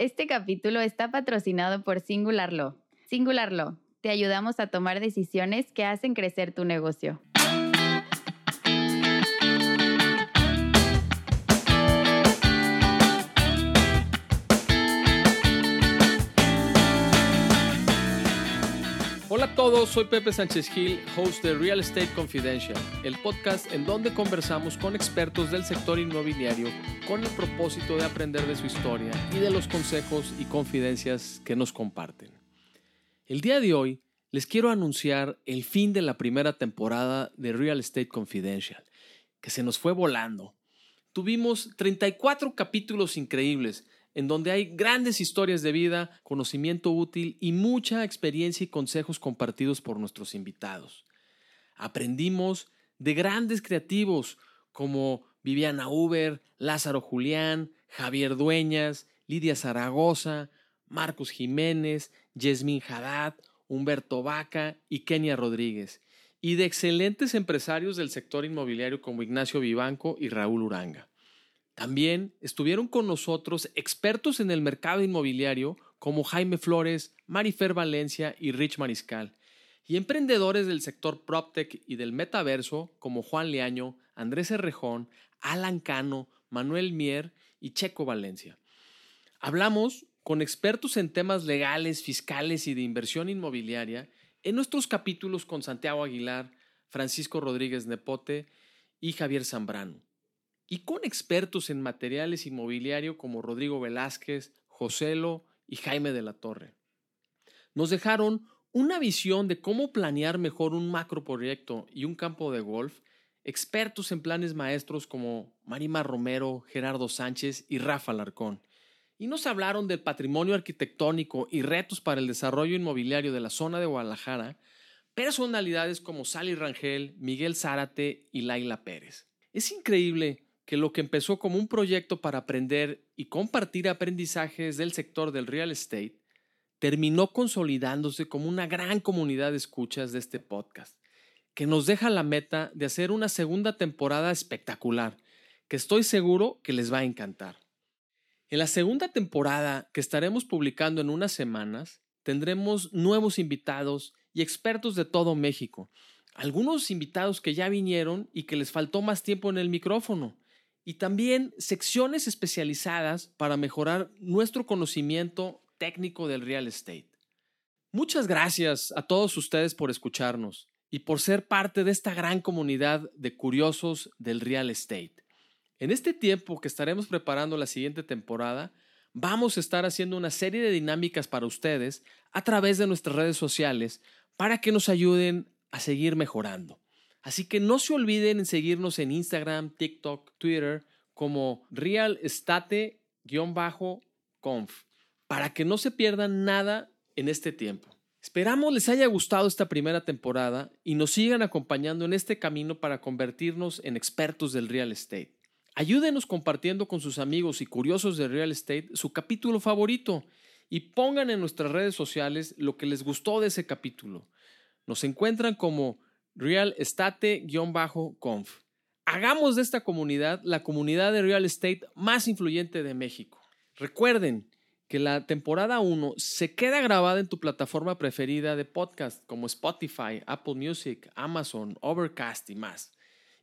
Este capítulo está patrocinado por Singular Law. Singular Law, te ayudamos a tomar decisiones que hacen crecer tu negocio. Hola a todos, soy Pepe Sánchez Gil, host de Real Estate Confidential, el podcast en donde conversamos con expertos del sector inmobiliario con el propósito de aprender de su historia y de los consejos y confidencias que nos comparten. El día de hoy les quiero anunciar el fin de la primera temporada de Real Estate Confidential, que se nos fue volando. Tuvimos 34 capítulos increíbles en donde hay grandes historias de vida, conocimiento útil y mucha experiencia y consejos compartidos por nuestros invitados. Aprendimos de grandes creativos como Viviana Uber, Lázaro Julián, Javier Dueñas, Lidia Zaragoza, Marcos Jiménez, Yasmín Haddad, Humberto Vaca y Kenia Rodríguez, y de excelentes empresarios del sector inmobiliario como Ignacio Vivanco y Raúl Uranga. También estuvieron con nosotros expertos en el mercado inmobiliario como Jaime Flores, Marifer Valencia y Rich Mariscal, y emprendedores del sector PropTech y del metaverso como Juan Leaño, Andrés Herrejón, Alan Cano, Manuel Mier y Checo Valencia. Hablamos con expertos en temas legales, fiscales y de inversión inmobiliaria en nuestros capítulos con Santiago Aguilar, Francisco Rodríguez Nepote y Javier Zambrano y con expertos en materiales inmobiliario como Rodrigo Velázquez, Joselo y Jaime de la Torre. Nos dejaron una visión de cómo planear mejor un macroproyecto y un campo de golf, expertos en planes maestros como Marima Romero, Gerardo Sánchez y Rafa Larcón. Y nos hablaron del patrimonio arquitectónico y retos para el desarrollo inmobiliario de la zona de Guadalajara, personalidades como Sally Rangel, Miguel Zárate y Laila Pérez. Es increíble que lo que empezó como un proyecto para aprender y compartir aprendizajes del sector del real estate, terminó consolidándose como una gran comunidad de escuchas de este podcast, que nos deja la meta de hacer una segunda temporada espectacular, que estoy seguro que les va a encantar. En la segunda temporada, que estaremos publicando en unas semanas, tendremos nuevos invitados y expertos de todo México, algunos invitados que ya vinieron y que les faltó más tiempo en el micrófono, y también secciones especializadas para mejorar nuestro conocimiento técnico del real estate. Muchas gracias a todos ustedes por escucharnos y por ser parte de esta gran comunidad de curiosos del real estate. En este tiempo que estaremos preparando la siguiente temporada, vamos a estar haciendo una serie de dinámicas para ustedes a través de nuestras redes sociales para que nos ayuden a seguir mejorando. Así que no se olviden en seguirnos en Instagram, TikTok, Twitter como realestate-conf para que no se pierdan nada en este tiempo. Esperamos les haya gustado esta primera temporada y nos sigan acompañando en este camino para convertirnos en expertos del real estate. Ayúdenos compartiendo con sus amigos y curiosos de real estate su capítulo favorito y pongan en nuestras redes sociales lo que les gustó de ese capítulo. Nos encuentran como realestate-conf. Hagamos de esta comunidad la comunidad de real estate más influyente de México. Recuerden que la temporada 1 se queda grabada en tu plataforma preferida de podcast como Spotify, Apple Music, Amazon, Overcast y más.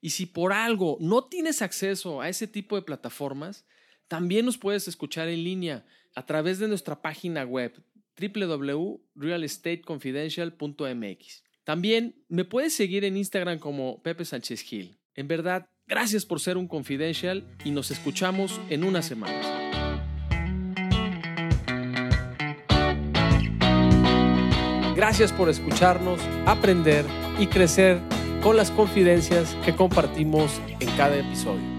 Y si por algo no tienes acceso a ese tipo de plataformas, también nos puedes escuchar en línea a través de nuestra página web www.realestateconfidential.mx. También me puedes seguir en Instagram como Pepe Sánchez Gil. En verdad, gracias por ser un confidential y nos escuchamos en unas semanas. Gracias por escucharnos, aprender y crecer con las confidencias que compartimos en cada episodio.